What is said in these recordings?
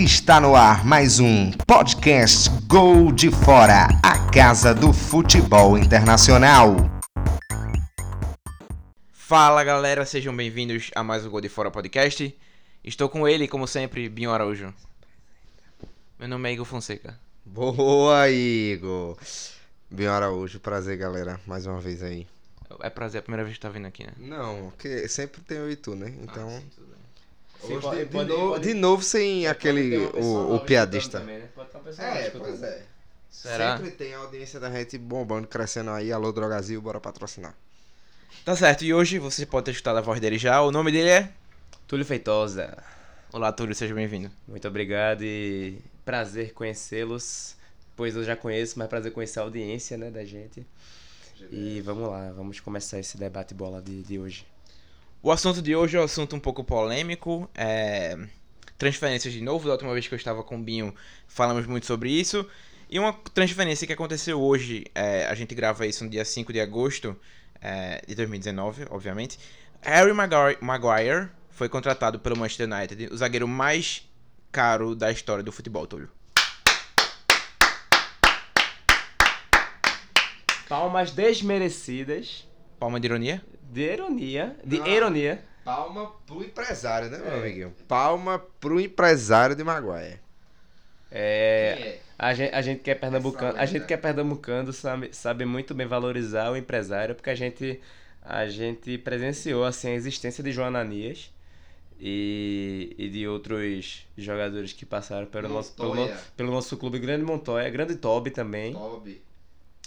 Está no ar mais um podcast Gol de Fora, a casa do futebol internacional. Fala galera, sejam bem-vindos a mais um Gol de Fora podcast. Estou com ele, como sempre, Binho Araújo. Meu nome é Igor Fonseca. Boa, Igor. Bem Araújo, prazer, galera, mais uma vez aí. É prazer, é a primeira vez que tá vindo aqui, né? Não, porque sempre tem o Itu, né? Então, Ah, sim, tudo bem. Hoje Sim, pode- de, de pode- novo, pode- de novo sem aquele, o, o piadista. né? É, pois é. Será? Sempre tem a audiência da gente bombando, crescendo aí. Alô, Drogazil, bora patrocinar. Tá certo, e hoje você pode ter escutado a voz dele já. O nome dele é. Túlio Feitosa, Olá, Túlio, seja bem-vindo. muito obrigado e prazer conhecê-los. Pois eu já conheço, mas prazer conhecer a audiência, né, da gente. E vamos lá, vamos começar esse debate bola de, de hoje. O assunto de hoje é um assunto um pouco polêmico. É... Transferências de novo. Da última vez que eu estava com o Binho, falamos muito sobre isso. E uma transferência que aconteceu hoje, é, a gente grava isso no dia 5 de agosto é, de 2019, obviamente. Harry Maguire, foi contratado pelo Manchester United, o zagueiro mais caro da história do futebol, Túlio. Palmas desmerecidas, Palma de ironia? De ironia, de Não. ironia. Palma pro empresário, né, meu É. amiguinho? Palma pro empresário de Maguire. É, a gente, a gente que é pernambucano, a gente que é pernambucano sabe, sabe muito bem valorizar o empresário, porque a gente a gente presenciou assim a existência de João Ananias e, e de outros jogadores que passaram pelo nosso, pelo, pelo nosso clube Grande Montoya, Grande Toby também. Toby.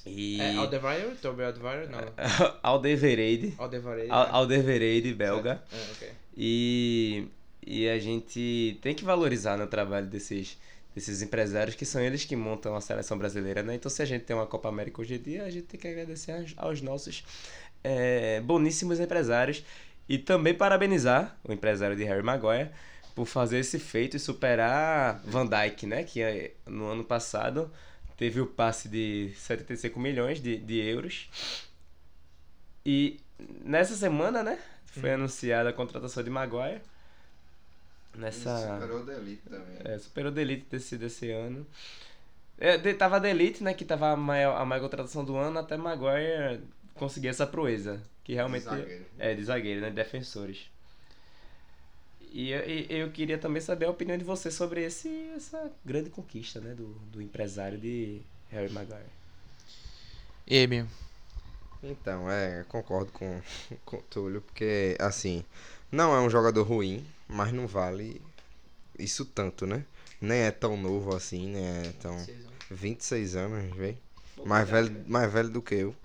E É Aldevarre? Toby Aldevarre? Não. Aldevereide, Aldevarre. Al- Aldevereide, belga. É, ok. E, e a gente tem que valorizar né, o trabalho desses, desses empresários, que são eles que montam a seleção brasileira, né? Então, se a gente tem uma Copa América hoje em dia, a gente tem que agradecer aos, aos nossos é, boníssimos empresários e também parabenizar o empresário de Harry Maguire por fazer esse feito e superar Van Dijk, né? Que é, no ano passado teve o passe de 75 milhões de, de euros. E nessa semana, né? Foi anunciada a contratação de Maguire. Nessa. Superou da elite também. É, superou o Delete desse, desse ano. É, de, tava a Delete, né? Que tava a maior, a maior contratação do ano, até Maguire conseguir essa proeza. Que realmente. zagueiro. É, de zagueiro, né? De defensores. E eu, eu queria também saber a opinião de você sobre esse, essa grande conquista, né? Do, do empresário de Harry Maguire. E aí, Binho? Então, é, concordo com, com o Túlio, porque, assim, não é um jogador ruim, mas não vale isso tanto, né? Nem é tão novo assim, nem é tão... 26 anos, vê? Mais velho, mais velho do que eu.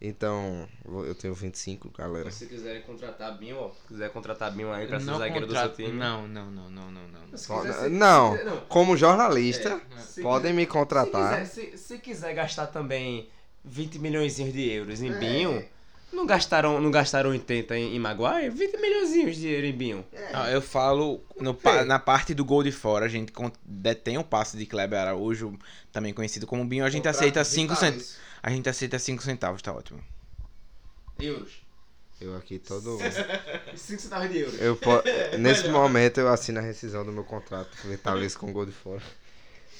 Então, vou- eu tenho 25, galera. Se quiserem contratar Binho, ó. Quiser contratar Binho aí pra ser Não zagueiro do seu time. Não, não, não, não, não, não. Se Pode- quiser- se- não, se- não. como jornalista, Se podem me contratar. Se quiser, se, se quiser gastar também 20 milhões de euros em É. Binho, não gastaram, não gastaram 80 em, em Maguire? 20 milhões de euros em Binho. Ah, eu falo no pa- na parte do gol de fora, a gente detém o passe de Kleber Araújo, também conhecido como Binho, a gente aceita 5 centavos. A gente aceita 5 centavos, tá ótimo. Euros. Eu aqui todo... 5 centavos de euros. Eu po... Nesse momento eu assino a rescisão do meu contrato vitalício com gol de fora.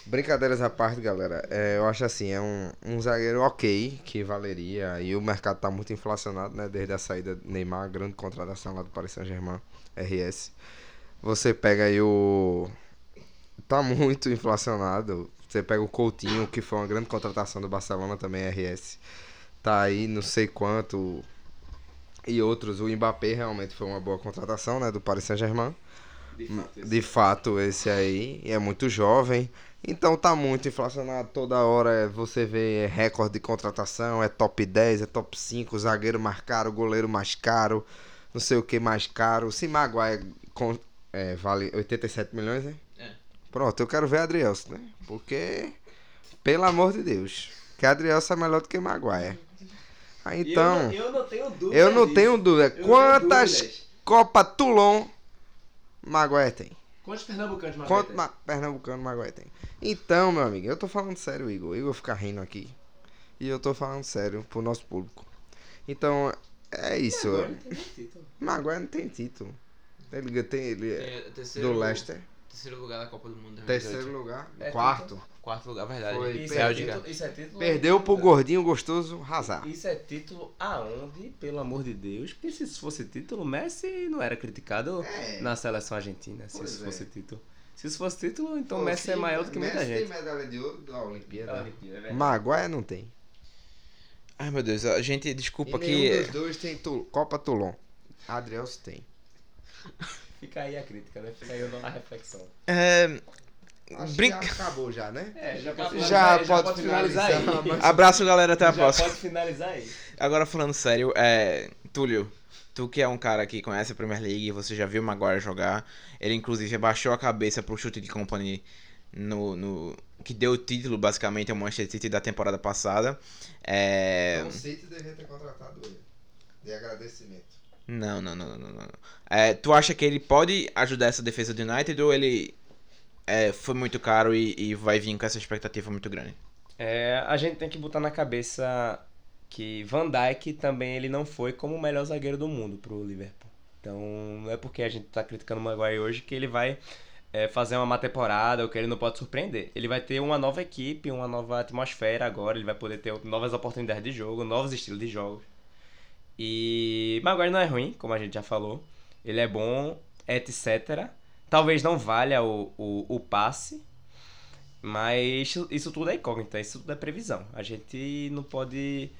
Brincadeiras à parte, galera. É, eu acho assim, é um, um zagueiro ok, que valeria. E o mercado tá muito inflacionado, né? Desde a saída do Neymar, a grande contratação lá do Paris Saint-Germain, RS. Você pega aí o. Tá muito inflacionado. Você pega o Coutinho, que foi uma grande contratação do Barcelona também, RS. Tá aí não sei quanto. E outros, o Mbappé realmente foi uma boa contratação, né? Do Paris Saint-Germain. De fato, esse- De fato, esse aí é muito jovem. Então tá muito inflacionado. Toda hora é- você vê recorde de contratação, é top 10, é top 5, zagueiro mais caro, goleiro mais caro, não sei o que mais caro. Se Maguire com- é, vale 87 milhões, né? É. Pronto, eu quero ver Adrielson, né? Porque, pelo amor de Deus, que Adrielson é melhor do que Maguire. E então, eu, não, eu não tenho dúvida. eu não disso. tenho dúvida. Eu Quantas. Copa Toulon Maguire tem? Quantos pernambucanos mais Quanto ma pernambucano Maguire tem? Então, meu amigo, eu tô falando sério, Igor. Igor fica rindo aqui. E eu tô falando sério pro nosso público. Então, é isso. Maguire não tem título. Ele tem ele é do Leicester. Terceiro lugar da Copa do Mundo. Terceiro lugar. É, quarto. Quarto lugar, verdade. Foi, Isso, perdeu. é título, isso é título. Perdeu pro gordinho gostoso Hazard. Isso é título aonde, pelo amor de Deus? Porque se isso fosse título, Messi não era criticado É. na seleção argentina. Se Pois isso é. fosse título. Se isso fosse título, então Pô, Messi sim, é maior do que muita Messi gente. tem medalha de ouro da Olimpíada. Da Olimpíada, é. Maguire não tem. Ai, meu Deus, a gente, E desculpa nenhum que... dos dois tem tu- Copa Toulon. Adriels tem. Fica aí a crítica, né? Fica aí a reflexão. É, Acho Brinca- que já acabou já, né? É, já pode Já, finalizar- pode, finalizar, aí. mas- Abraço, galera, até a já próxima. pode finalizar aí. Agora falando sério, é. Túlio, tu que é um cara que conhece a Premier League, você já viu o Maguire jogar. Ele inclusive abaixou a cabeça pro chute de company no. no que deu o título, basicamente, ao Manchester City da temporada passada. É. Então o City devia ter contratado ele. De agradecimento. Não, não, não, não, não. não. É, tu acha que ele pode ajudar essa defesa do United ou ele é, foi muito caro e, e vai vir com essa expectativa muito grande? É, a gente tem que botar na cabeça que Van Dijk também ele não foi como o melhor zagueiro do mundo pro Liverpool. Então não é porque a gente tá criticando o Maguire hoje que ele vai é, fazer uma má temporada ou que ele não pode surpreender. Ele vai ter uma nova equipe, uma nova atmosfera agora, ele vai poder ter novas oportunidades de jogo, novos estilos de jogos. E Maguire não é ruim, como a gente já falou. Ele é bom, etc. Talvez não valha o, o, o passe, mas isso, tudo é incógnita, isso tudo é previsão. A gente não pode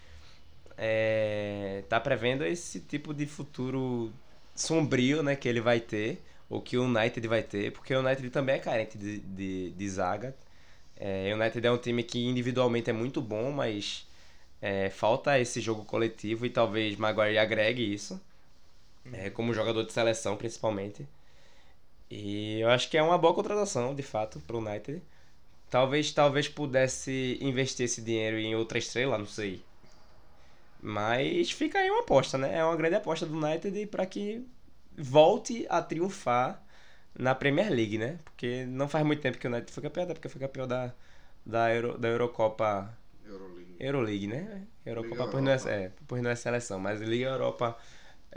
é, tá prevendo esse tipo de futuro sombrio né, que ele vai ter, ou que o United vai ter, porque o United também é carente de, de, de zaga. É, o United é um time que individualmente é muito bom, mas é, falta esse jogo coletivo e talvez Maguire agregue isso, é, como jogador de seleção principalmente. E eu acho que é uma boa contratação, de fato, para o United. Talvez, talvez pudesse investir esse dinheiro em outra estrela, não sei. Mas fica aí uma aposta, né? É uma grande aposta do United para que volte a triunfar na Premier League, né? Porque não faz muito tempo que o United foi campeão, até porque foi campeão da, da, Euro, da Eurocopa Euroleague. Euroleague, né? Eurocopa pois não, é, é, pois não é seleção, mas Liga Europa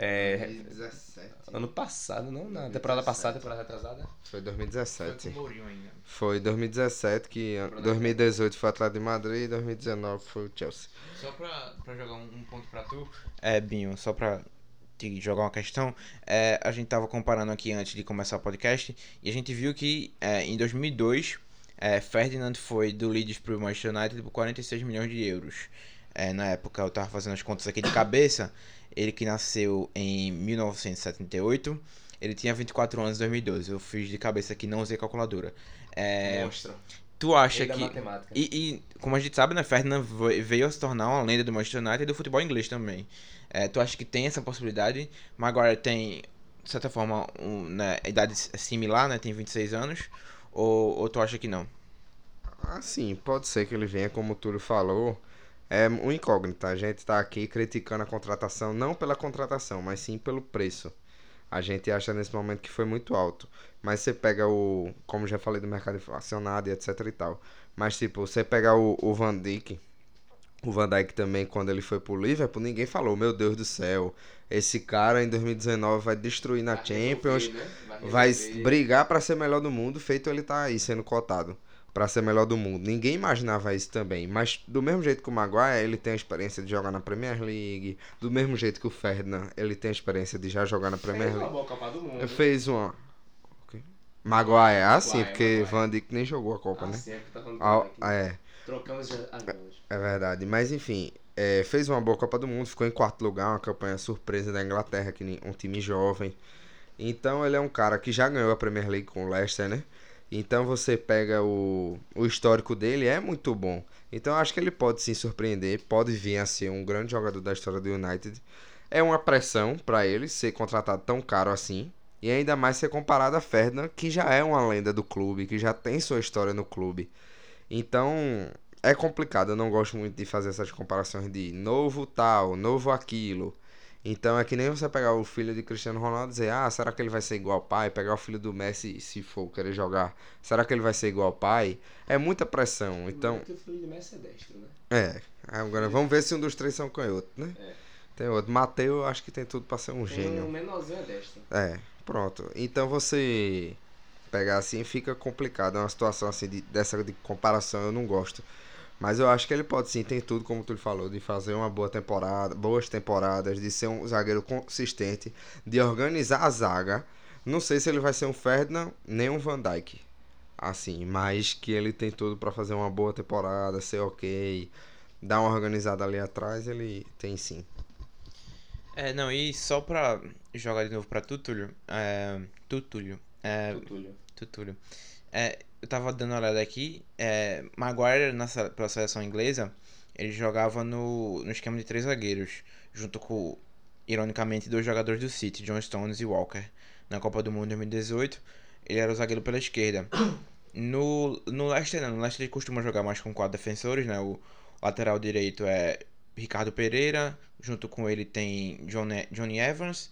é, 2017. ano passado, não? Na temporada 2017. passada, temporada retrasada. Foi 2017. Mourinho ainda. Foi 2017 que 2018 foi o Atlético de Madrid e 2019 foi o Chelsea. Só pra, pra jogar um, um ponto pra tu. É, Binho, só pra te jogar uma questão. É, a gente tava comparando aqui antes de começar o podcast e a gente viu que é, em 2002 é, Ferdinand foi do Leeds pro Manchester United por 46 milhões de euros. É, na época eu tava fazendo as contas aqui de cabeça. Ele que nasceu em 1978. Ele tinha 24 anos em 2012. Eu fiz de cabeça aqui, não usei calculadora. É, Monstro. tu acha que. E, e, como a gente sabe, né, Ferdinand ve- veio a se tornar uma lenda do Manchester United e do futebol inglês também. É, tu acha que tem essa possibilidade? Maguire tem, de certa forma, um, né, idade similar, né? Tem 26 anos. Ou, ou tu acha que não? Assim, pode ser que ele venha, como o Túlio falou. É um incógnita. A gente tá aqui criticando a contratação, não pela contratação, mas sim pelo preço. A gente acha nesse momento que foi muito alto. Mas você pega o. Como já falei do mercado inflacionado e etc e tal. Mas tipo, você pega o, o Van Dijk. O Van Dijk também, quando ele foi pro Liverpool, ninguém falou, meu Deus do céu, esse cara em 2019 vai destruir na Champions, vai brigar pra ser melhor do mundo, feito ele tá aí sendo cotado pra ser melhor do mundo. Ninguém imaginava isso também, mas do mesmo jeito que o Maguire, ele tem a experiência de jogar na Premier League, do mesmo jeito que o Ferdinand, ele tem a experiência de já jogar na Premier Fez uma boa Copa do Mundo. Fez uma. Maguire, ah sim, porque Maguire. Van Dijk nem jogou a Copa, Ah, né? sim, é tá Ah, é. Trocamos as. É verdade, mas enfim, é, fez uma boa Copa do Mundo, ficou em quarto lugar, uma campanha surpresa da Inglaterra, que nem- um time jovem. Então ele é um cara que já ganhou a Premier League com o Leicester, né? Então você pega o, o histórico dele, é muito bom. Então acho que ele pode sim surpreender, pode vir a ser um grande jogador da história do United. É uma pressão pra ele ser contratado tão caro assim. E ainda mais ser comparado a Ferdinand, que já é uma lenda do clube, que já tem sua história no clube. Então, é complicado, eu não gosto muito de fazer essas comparações de novo tal, novo aquilo. Então é que nem você pegar o filho de Cristiano Ronaldo e dizer, ah, será que ele vai ser igual ao pai? Pegar o filho do Messi, se for querer jogar, será que ele vai ser igual ao pai? É muita pressão. Então, Que o filho de Messi é destro, né? é. Agora vamos ver se um dos três são canhoto, né? É. Tem outro. Mateu, eu acho que tem tudo pra ser um Tem gênio. um menorzinho é destro. É, pronto. Então você pegar assim, fica complicado. É uma situação assim de, dessa de comparação, eu não gosto. Mas eu acho que ele pode sim, tem tudo, como tu falou, de fazer uma boa temporada, boas temporadas, de ser um zagueiro consistente, de organizar a zaga. Não sei se ele vai ser um Ferdinand nem um Van Dijk. Assim, mas que ele tem tudo para fazer uma boa temporada, ser ok, dar uma organizada ali atrás, ele tem sim. É, não, e só pra jogar de novo pra Tutulio, é, Tutulio, é, Túlio. Tutulio, é, eu tava dando uma olhada aqui, é, Maguire na, pela seleção inglesa, ele jogava no, no esquema de três zagueiros, junto com, ironicamente, dois jogadores do City, John Stones e Walker. Na Copa do Mundo 2018, ele era o zagueiro pela esquerda. No, no Leicester, não, no Leicester ele costuma jogar mais com quatro defensores, né? O lateral direito é Ricardo Pereira, junto com ele tem John, Johnny Evans,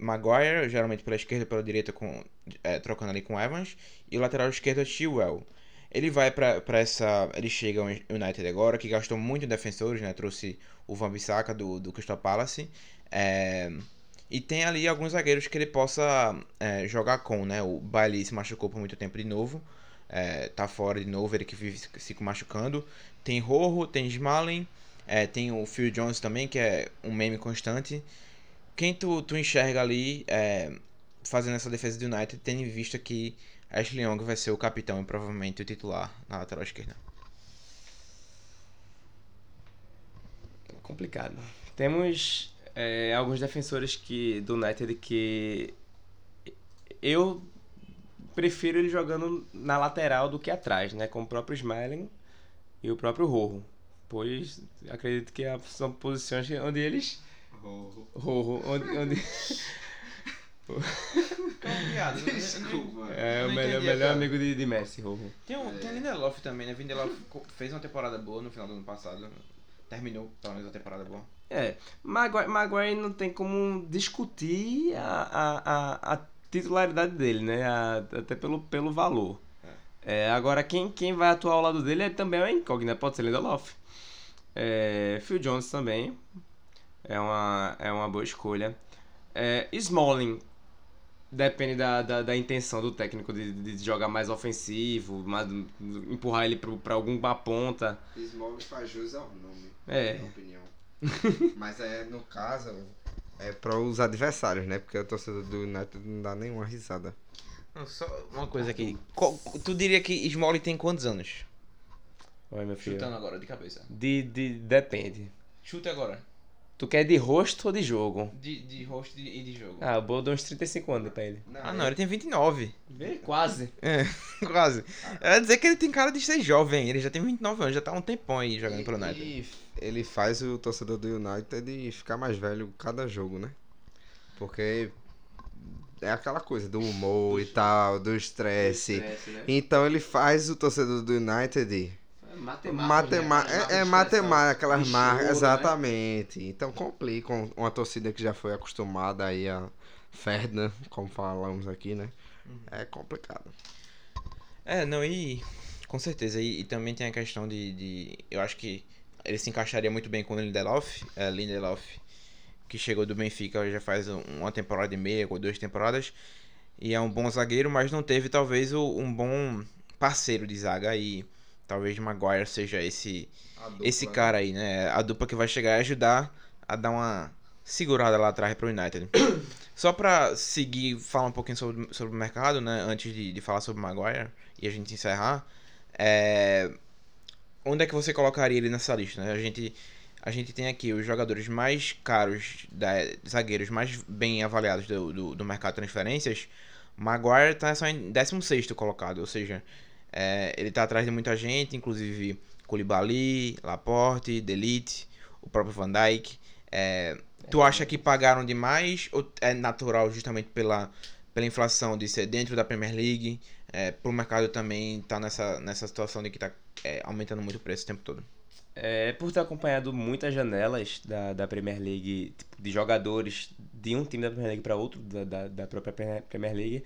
Maguire, geralmente pela esquerda pela direita, com, é, trocando ali com Evans, e o lateral esquerdo é Chilwell. Ele vai pra essa. Ele chega ao United agora, que gastou muito em defensores, né? Trouxe o Van Bissaka do, do Crystal Palace. É, e tem ali alguns zagueiros que ele possa é, jogar com, né? O Bailey se machucou por muito tempo de novo. É, tá fora de novo, ele que vive se- machucando. Tem Rojo, tem Smalling, é, tem o Phil Jones também, que é um meme constante. Quem tu, tu enxerga ali é, fazendo essa defesa do United, tendo em vista que Ashley Young vai ser o capitão e provavelmente o titular na lateral esquerda. complicado. Temos é, alguns defensores que do United que eu prefiro ele jogando na lateral do que atrás, né? Como o próprio Smiling e o próprio Rojo. Pois acredito que são posições onde eles. Rojo. Onde, onde Desculpa. é o melhor, melhor amigo de, de Messi, Rojo. Tem, um, tem Lindelof também, né? Lindelof fez uma temporada boa no final do ano passado. Terminou, pelo menos, a temporada boa. É, Maguire, Maguire não tem como discutir a, a, a, a titularidade dele, né? A- até pelo, pelo valor. É, agora, quem, quem vai atuar ao lado dele é também uma incógnita, pode ser Lindelof. É, Phil Jones também é uma, é uma boa escolha. É, Smalling depende da, da, da intenção do técnico de, de jogar mais ofensivo, mais, empurrar ele para alguma ponta. Smalling faz jus ao nome, É. minha opinião. Mas é, no caso, é para os adversários, né? Porque o torcedor do United não dá nenhuma risada. Não, só uma coisa aqui. Qual- tu diria que Smalling tem quantos anos? Olha, meu filho. Chutando agora, de cabeça. De, de, depende. Chute agora. Tu quer de rosto ou de jogo? De, de rosto e de jogo. Ah, o Bo deu uns 35 anos pra ele. Ah, não, ele tem 29. Vê? Quase. É, quase. Eu ia dizer que ele tem cara de ser jovem. Ele já tem 29 anos, já tá há um tempão aí jogando pelo United. E ele faz o torcedor do United ficar mais velho cada jogo, né? Porque é aquela coisa do humor e tal, do estresse. né? Então ele faz o torcedor do United Matemática, é, é matemática, aquelas marcas, né? exatamente. Então complica um- uma torcida que já foi acostumada aí a Ferdinand, como falamos aqui, né? É complicado. É, não, e com certeza. E, e também tem a questão de, de- Eu acho que ele se encaixaria muito bem com o Lindelof. É, Lindelof, que chegou do Benfica já faz um- uma temporada e meia, ou duas temporadas. E é um bom zagueiro, mas não teve talvez um bom parceiro de zaga. E talvez Maguire seja esse, esse cara aí, né? A dupla que vai chegar e ajudar a dar uma segurada lá atrás pro United. Só pra seguir, falar um pouquinho sobre, sobre o mercado, né? Antes de, de falar sobre Maguire e a gente encerrar. É... Onde é que você colocaria ele nessa lista? Né? A, gente, a gente tem aqui os jogadores mais caros, da, zagueiros mais bem avaliados do, do, do mercado de transferências. Maguire tá só em 16 colocado, ou seja, é, ele tá atrás de muita gente, inclusive Koulibaly, Laporte, Delite, o próprio Van Dijk. É, tu acha que pagaram demais ou é natural justamente pela, pela inflação de ser dentro da Premier League? É, pro mercado também tá nessa, nessa situação de que tá é, aumentando muito o preço o tempo todo. É, por ter acompanhado muitas janelas da, da Premier League, tipo, de jogadores de um time da Premier League para outro, da, da, da própria Premier League,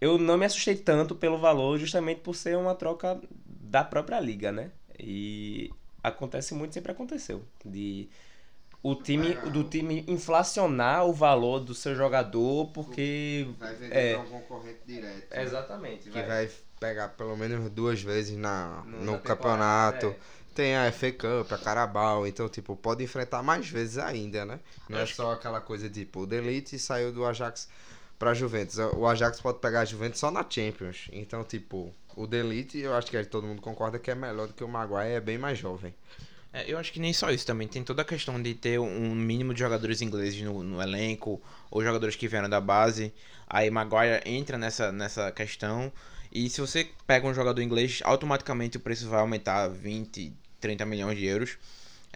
eu não me assustei tanto pelo valor, justamente por ser uma troca da própria liga, né? E acontece muito, sempre aconteceu. De o time do time inflacionar o valor do seu jogador porque Vai vender É. pra um concorrente direto. exatamente Que vai pegar pelo menos duas vezes na, No- no na campeonato. temporada, Tem a FA Cup, a Carabao, então, tipo, pode enfrentar mais vezes ainda, né? Não é Acho só aquela coisa, tipo, o Delete saiu do Ajax pra Juventus. O Ajax pode pegar a Juventus só na Champions. Então, tipo, o Delete, eu acho que todo mundo concorda que é melhor do que o Maguire, é bem mais jovem. É, eu acho que nem só isso também. Tem toda a questão de ter um mínimo de jogadores ingleses no, no elenco, ou jogadores que vieram da base. Aí Maguire entra nessa, nessa questão. E se você pega um jogador inglês, automaticamente o preço vai aumentar 20, 30 milhões de euros.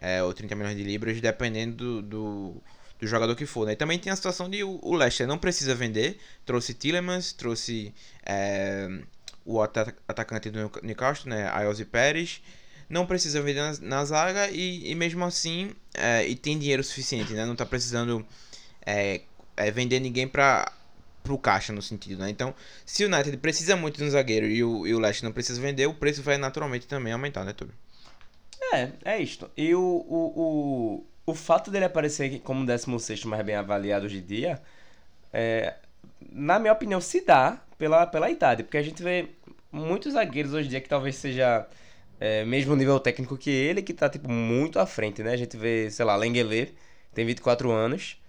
é, ou 30 milhões de libras, dependendo do, do, do jogador que for. Né? E também tem a situação de o, o Leicester não precisa vender. Trouxe Tillemans, trouxe é, o ata- atacante do Newcastle, né? Ayoze Pérez não precisa vender na, na zaga e, e mesmo assim é, e tem dinheiro suficiente, né? Não tá precisando é, é, vender ninguém para pro caixa no sentido, né? Então, se o United precisa muito de um zagueiro e o, e o Leicester não precisa vender, o preço vai naturalmente também aumentar, né, Túlio? É, é isto. E o, o, o, o fato dele aparecer como 16 mais bem avaliado hoje em dia, é, na minha opinião, se dá pela, pela idade. Porque a gente vê muitos zagueiros hoje em dia que talvez seja é, mesmo nível técnico que ele, que tá tipo, muito à frente, né? A gente vê, sei lá, Lenglet, tem 24 anos,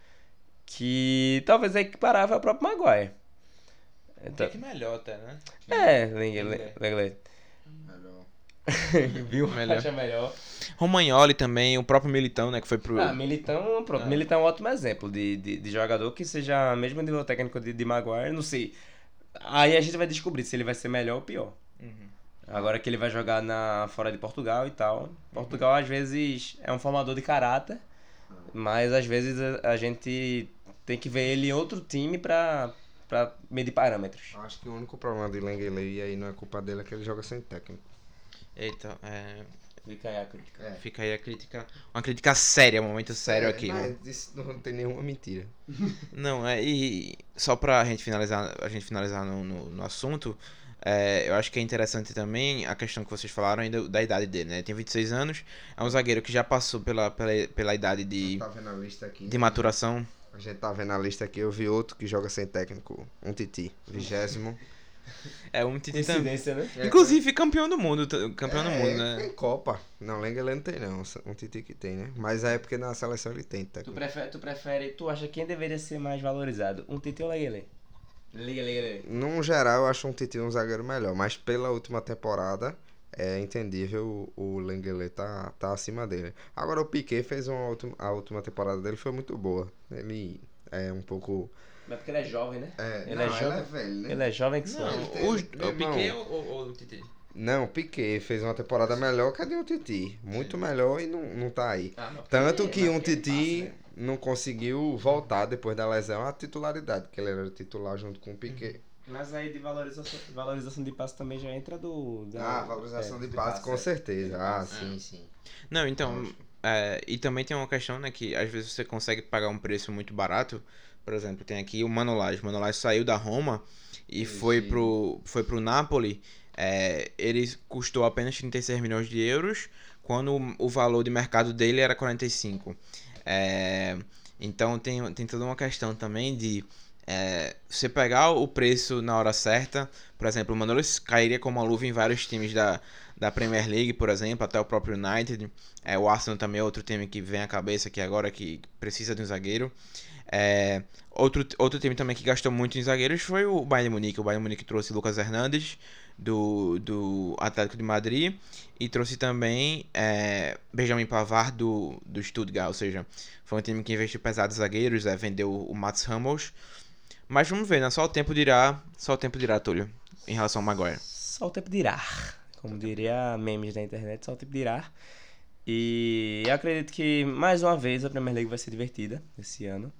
que talvez é equiparável ao próprio Maguire. Então, que melhor até, né? é. Lenglet. Viu? Melhor. Acha melhor. Romagnoli também, o próprio Militão, né, que foi pro Ah, Militão, pronto. Ah. Militão é um ótimo exemplo de, de, de jogador que seja mesmo nível técnico de, de Maguire, não sei. Aí a gente vai descobrir se ele vai ser melhor ou pior. Uhum. Agora que ele vai jogar na, fora de Portugal e tal. Portugal às vezes é um formador de caráter, mas às vezes a, a gente tem que ver ele em outro time pra, pra medir parâmetros. Eu acho que o único problema do Lenglet, e aí não é culpa dele, é que ele joga sem técnico. Eita, é, Fica aí a crítica. fica aí a crítica, uma crítica séria, um momento sério aqui. Mas isso não tem nenhuma mentira. Não, é, e só pra gente finalizar, a gente finalizar no, no, no assunto, é, eu acho que é interessante também a questão que vocês falaram ainda da idade dele, né? Ele tem 26 anos, é um zagueiro que já passou pela, pela, pela idade de, Tá vendo a lista aqui? de maturação. A gente tá vendo a lista aqui, eu vi outro que joga sem técnico, um Titi, vigésimo. É um Titi também. Coincidência, né? Inclusive campeão do mundo, campeão do É, mundo, né? Tem Copa. Não, Lenglet não tem não, um Titi que tem, né? Mas é porque na seleção ele tem Tu técnico. prefere, tu prefere, tu acha quem deveria ser mais valorizado? Um Tite ou Lenglet? Lenglet. Num geral, eu acho um Titi um zagueiro melhor, mas pela última temporada é entendível o o Lenglet tá, tá acima dele. Agora o Piquet fez uma última, a última temporada dele foi muito boa. Ele é um pouco Mas porque ele é jovem, né? é, Ele não, é jovem. é velho, né? Ele é jovem que Ele tem- os, o Piquet ou, ou o Titi? Não, o Piquet fez uma temporada melhor que a de um Titi. Muito melhor e não, não tá aí. Ah, não, Tanto que mas um ele Titi passa, né? não conseguiu voltar depois da lesão à titularidade, que ele era titular junto com o Piquet. Mas aí de valorização, valorização de passe também já entra do. da- Ah, valorização é, de passe, com certeza. Ah, passe. sim, sim. Não, então, é, e também tem uma questão, né, que às vezes você consegue pagar um preço muito barato. Por exemplo, tem aqui o Manolás. O Manolás saiu da Roma e foi pro, foi pro Napoli. É, ele custou apenas 36 milhões de euros, quando o, valor de mercado dele era 45. É, então tem, tem toda uma questão também de é, você pegar o preço na hora certa. Por exemplo, o Manolas cairia como uma luva em vários times da, da Premier League, por exemplo, até o próprio United. É, o Arsenal também é outro time que vem à cabeça aqui agora, que precisa de um zagueiro. É, outro, outro time também que gastou muito em zagueiros foi o Bayern Munique. O Bayern Munique trouxe Lucas Hernandes do, do Atlético de Madrid e trouxe também é, Benjamin Pavard do, do Stuttgart. Ou seja, foi um time que investiu pesado em zagueiros, é, vendeu o Mats Hummels. Mas vamos ver, né? Só o tempo dirá, só o tempo dirá, Túlio, em relação ao Maguire. Só o tempo dirá. Como diria memes da internet, só o tempo dirá. E eu acredito que mais uma vez a Premier League vai ser divertida esse ano.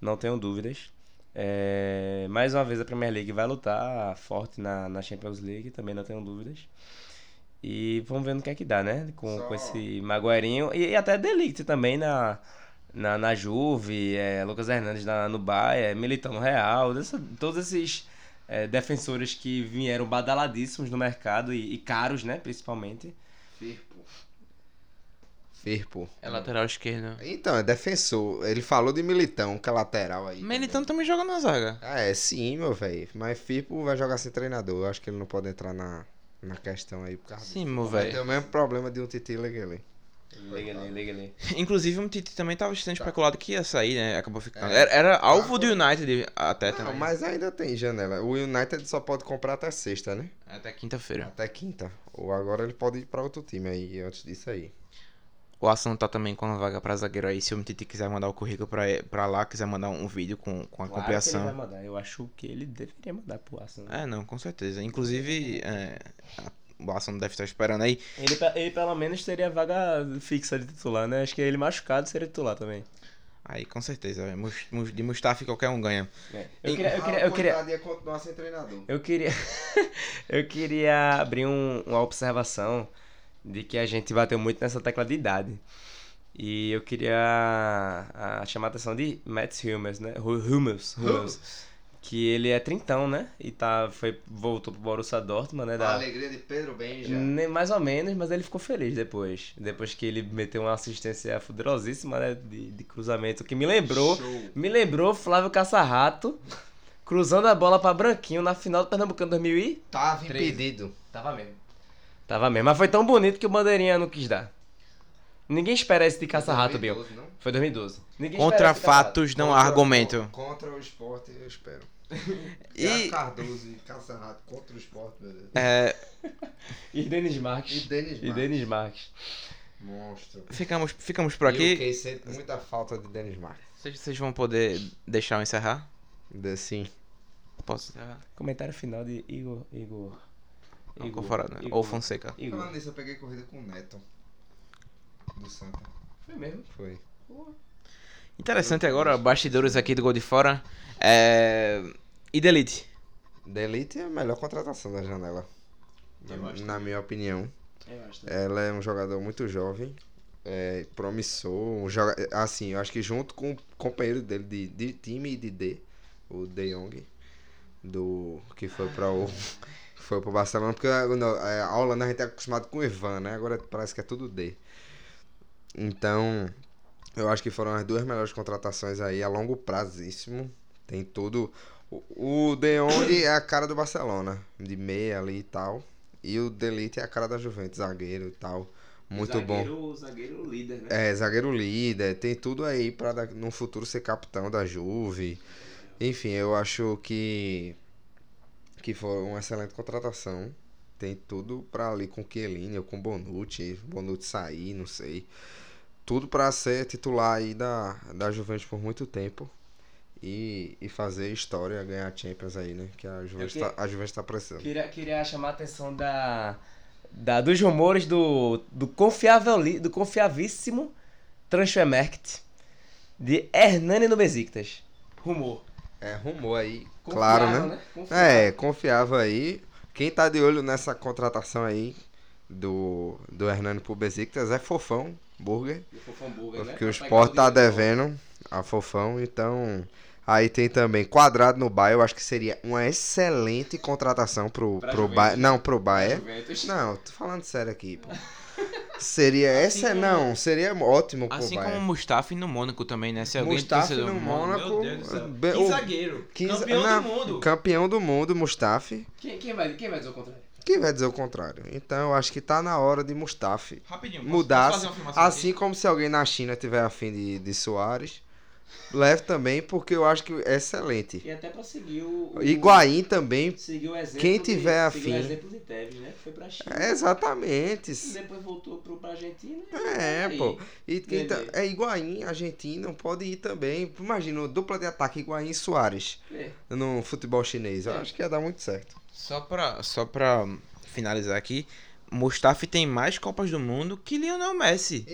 Não tenho dúvidas. É, mais uma vez a Premier League vai lutar forte na, na Champions League, também não tenho dúvidas. E vamos ver no que é que dá, né? Com, Só- com esse Maguairinho. E, e até Delict também na, na, na Juve, é, Lucas Hernandes na, no Bayern, Militão no Real. dessa- todos esses é, defensores que vieram badaladíssimos no mercado e, e caros, né? Principalmente. Firpo. Firpo. É lateral esquerdo. Então, é defensor. Ele falou de Militão, que é lateral aí. Militão também joga na zaga. Ah, é sim, meu velho. Mas Firpo vai jogar sem treinador. Eu acho que ele não pode entrar na, na questão aí. Por causa Sim, meu Vai velho. ter o mesmo problema de um Titi Leguele. Liga ali, liga ali. Inclusive, o Tite também tava sendo especulado que ia sair, né? Acabou ficando. É. Era, era alvo do United até Não, também. mas ainda tem janela. O United só pode comprar até sexta, né? Até quinta-feira. Até quinta. Ou agora ele pode ir pra outro time aí, antes disso aí. O Aston tá também com a vaga pra zagueiro aí. Se o Tite quiser mandar o currículo pra, pra lá, quiser mandar um vídeo com, com a Claro que ele compilação. vai mandar. Eu acho que ele deveria mandar pro Arsenal. É, não, com certeza. Inclusive, é, o Aston deve estar esperando aí. Ele, ele pelo menos teria vaga fixa de titular, né? Acho que ele machucado seria titular também. Aí, com certeza. é, De Mustafa qualquer um ganha. Eu queria, eu queria, eu queria, ia continuar sem treinador. eu queria, eu queria abrir um- uma observação de que a gente bateu muito nessa tecla de idade. E eu queria ah, chamar a atenção de Matt Hummels, né? Hu- Hummels, Hummels. Que ele é trintão, né? E tá, foi, voltou pro Borussia Dortmund, né? A Da, alegria de Pedro Benja. Nem mais ou menos, mas ele ficou feliz depois. Depois que ele meteu uma assistência poderosíssima, né? De, de cruzamento, que me lembrou. Show. Me lembrou Flávio Caçarrato cruzando a bola pra Branquinho na final do Pernambucano 2000 e... Tava impedido. Tava mesmo. Tava mesmo. Mas foi tão bonito que o Bandeirinha não quis dar. Ninguém espera esse de Caçarrato, Bill. 2012, não? Foi 2012. Ninguém Contra fatos não há Contra- argumento. Contra o esporte, eu espero. E- E... Cardoso e Caçarrato contra o esporte, meu Deus. É, E Denis E Marques. Denis E Marques. Denis Marques. Monstro. ficamos, ficamos por E aqui. que sente muita falta de Denis Marques. Vocês, vão poder deixar eu encerrar? De, sim. Posso encerrar? Comentário final de Igor. Igor. Não, Conforado, né? Ou Fonseca. Igor. Falando nisso, eu peguei corrida com o Neto. Do Santa. Foi mesmo. Foi. Interessante agora, bastidores aqui do Gol de Fora. É... E Delete? Delite é a melhor contratação da janela. Eu Na, acho na minha opinião. Eu acho. Ela é um jogador muito jovem, é, promissor. Um joga... Assim, eu acho que junto com o companheiro dele de, de time e de D, o De Jong, do, que foi para o. Foi pro Barcelona, porque a, no- a a Holanda a gente é acostumado com o Ivan, né? Agora parece que é tudo D. Então, eu acho que foram as duas melhores contratações aí a longo prazíssimo. Tem tudo. O, o De Jong é a cara do Barcelona, de meia ali e tal. E o Delite é a cara da Juventus, zagueiro e tal. Muito bom. O zagueiro líder, né? É, zagueiro líder, tem tudo aí pra da- no futuro ser capitão da Juve. Enfim, eu acho que que foi uma excelente contratação. Tem tudo pra ali com o Chiellini ou com o Bonucci, Bonucci sair, não sei. Tudo pra ser titular aí da, da Juventus por muito tempo. E, e fazer história, ganhar Champions aí, né? Que a Juventus, que- tá, a Juventus tá precisando. Queria, queria chamar a atenção da, da dos rumores do, do confiável do confiavíssimo Transfermarkt de Hernani no Besiktas. Rumor. É, rumor aí, claro, Confiável, né? Confiável. É, confiava aí. Quem tá de olho nessa contratação aí do, do Hernani pro Besiktas é Fofão, Burger. Do Fofão Burger, né? Porque o Pra pegar Sport tá de devendo a Fofão, então... Aí tem também Quadrado no Bayern, eu acho que seria uma excelente contratação pro, Pra pro Bayern. Não, pro. Bayern. Juventus. Não, tô falando sério aqui, pô. Seria Assim essa, como- não, seria ótimo pro Assim como o. Mustafa no Mônaco também, né? Se alguém Mustafi no Mônaco, be- Que zagueiro. Quinze- Campeão não, do mundo. Campeão do mundo, Mustafi. Quem, quem, vai, quem vai dizer o contrário? Quem vai dizer o contrário? Então eu acho que tá na hora de Mustafi Rapidinho. posso- mudar. posso Assim aqui? como se alguém na China tiver afim de, de Soares, leve também, porque eu acho que é excelente. E até pra seguir o. o Higuaín também. Seguir o exemplo. Quem tiver de, afim. exemplo de Tevez, né? Que foi pra China. É, exatamente. E depois voltou pro, pra Argentina. e É, aí. pô. E quem tá, Entendi. é Higuaín, argentino, pode ir também. Imagina, dupla de ataque Higuaín e Soares É. no futebol chinês. Eu É. acho que ia dar muito certo. Só pra, só pra finalizar aqui, Mustafi tem mais Copas do Mundo que Lionel Messi.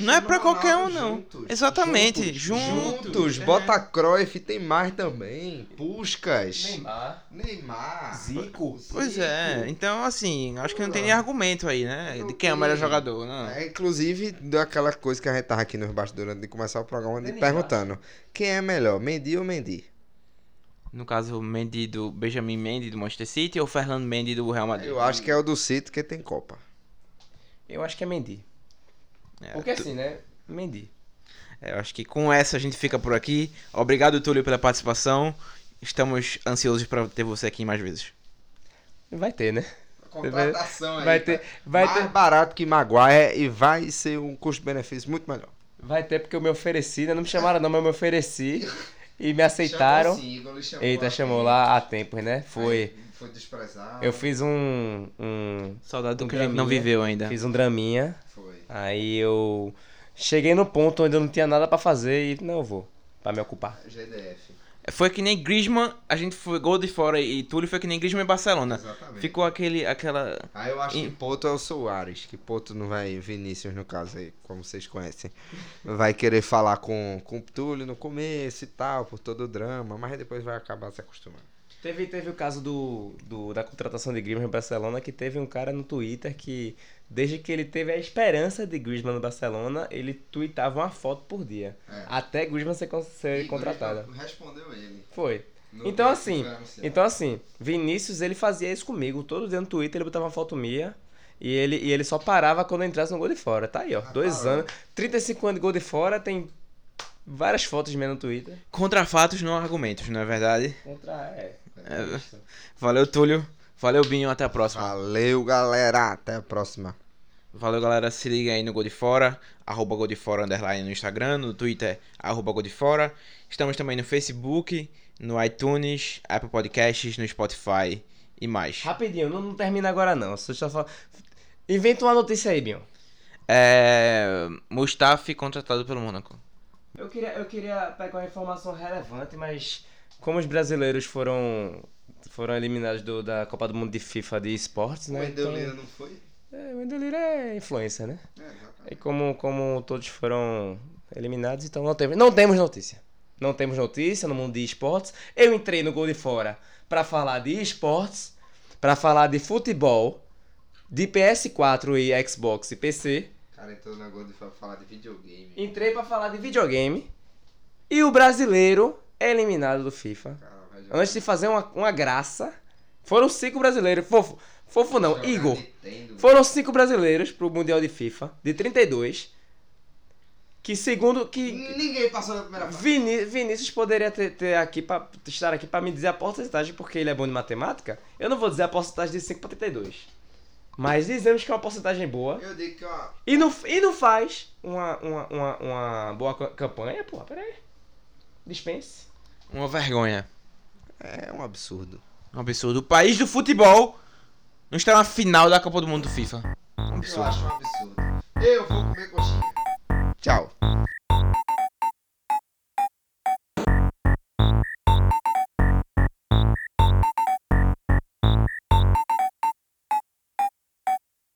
Não é pra qualquer um, não. Exatamente, juntos. Juntos. É. Bota Cruyff, tem mais também. Puscas. Neymar. Neymar. Zico. Pois é, então assim, acho que não tem nem argumento aí, né? Não De quem é o melhor jogador, não. É, inclusive, daquela coisa que a gente tava aqui nos bastidores antes de começar o programa, de perguntando: quem é melhor, Mendy ou Mendy? No caso, o Mendy do Benjamin Mendy do Manchester City ou Fernando Mendy do Real Madrid? Eu acho que é o do City que tem Copa. Eu acho que é Mendy. É, Porque tu- assim, né? Mendy. é, eu acho que com essa a gente fica por aqui. Obrigado, Túlio, pela participação. Estamos ansiosos para ter você aqui mais vezes. Vai ter, né? Contratação aí. Vai ter, vai mais ter, barato que Maguire e vai ser um custo-benefício muito melhor. vai ter porque eu me ofereci, né? Não me chamaram não, mas eu me ofereci e me aceitaram. Eita, chamou lá há tempos, né? Foi. Foi desprezado. Eu fiz um, um Saudade do Um que a gente não viveu ainda. fiz um draminha. Foi. Aí eu cheguei no ponto onde eu não tinha nada pra fazer e não eu vou pra me ocupar. GDF. Foi que nem Griezmann, a gente foi gol de fora e Túlio foi que nem Griezmann e Barcelona. Exatamente. Ficou aquele, aquela... Aí eu acho E- que Poto é o Soares, que Poto não vai, Vinícius no caso aí, como vocês conhecem, vai querer falar com, com o Túlio no começo e tal, por todo o drama, mas depois vai acabar se acostumando. Teve, teve o caso do, do- da contratação de Griezmann no Barcelona, que teve um cara no Twitter que, desde que ele teve a esperança de Griezmann no Barcelona, ele tweetava uma foto por dia. É. Até Griezmann ser, ser contratado. Respondeu ele. Foi. Então assim, então assim, Vinícius ele fazia isso comigo. Todo dia no Twitter ele botava uma foto minha. E ele, e ele só parava quando entrasse no gol de fora. Tá aí, ó. dois parou. anos. 35 anos de gol de fora, tem várias fotos minhas no Twitter. Contra fatos, não argumentos, não é verdade? Contra. É. É. Valeu, Túlio. Valeu, Binho. Até a próxima. Valeu, galera. Até a próxima. Valeu, galera. Se liga aí no Gol de Fora, arroba Gol de Fora, underline no Instagram, no Twitter, arroba Gol de Fora. Estamos também no Facebook, no iTunes, Apple Podcasts, no Spotify e mais. Rapidinho, não, não termina agora não. Só, só fala... Inventa uma notícia aí, Binho. É... Mustafi contratado pelo Mônaco. Eu queria, eu queria pegar uma informação relevante, mas como os brasileiros foram foram eliminados do- da Copa do Mundo de FIFA de esportes, né? então- não foi? É, o Wendel Lira é influência, né? É, exatamente. E como, como todos foram eliminados, então não temos, não temos notícia. Não temos notícia no mundo de esportes. Eu entrei no Gol de Fora pra falar de esportes, pra falar de futebol, de PS4 e Xbox e PC. Cara, entrou no negócio de fa- falar de videogame. Entrei pra falar de videogame. E o brasileiro é eliminado do FIFA. Cara, vai jogar- Antes de fazer uma, uma graça, foram cinco brasileiros. Fofo, fofo não, Igor. Nintendo. Foram cinco brasileiros pro Mundial de FIFA, de 32. Que segundo. Que Ninguém passou na primeira fase. Vini- Vinícius poderia ter, ter aqui pra, estar aqui pra me dizer a porcentagem, porque ele é bom de matemática. Eu não vou dizer a porcentagem de 5 pra 32. Mas dizemos que é uma porcentagem boa. Eu digo que é uma... E não, e não faz uma, uma, uma, uma boa ca- campanha, porra, peraí. Dispense. Uma vergonha. É um absurdo. Um absurdo. O país do futebol não está na final da Copa do Mundo do FIFA. Um Eu absurdo. acho um absurdo. Eu vou comer coxinha. Tchau.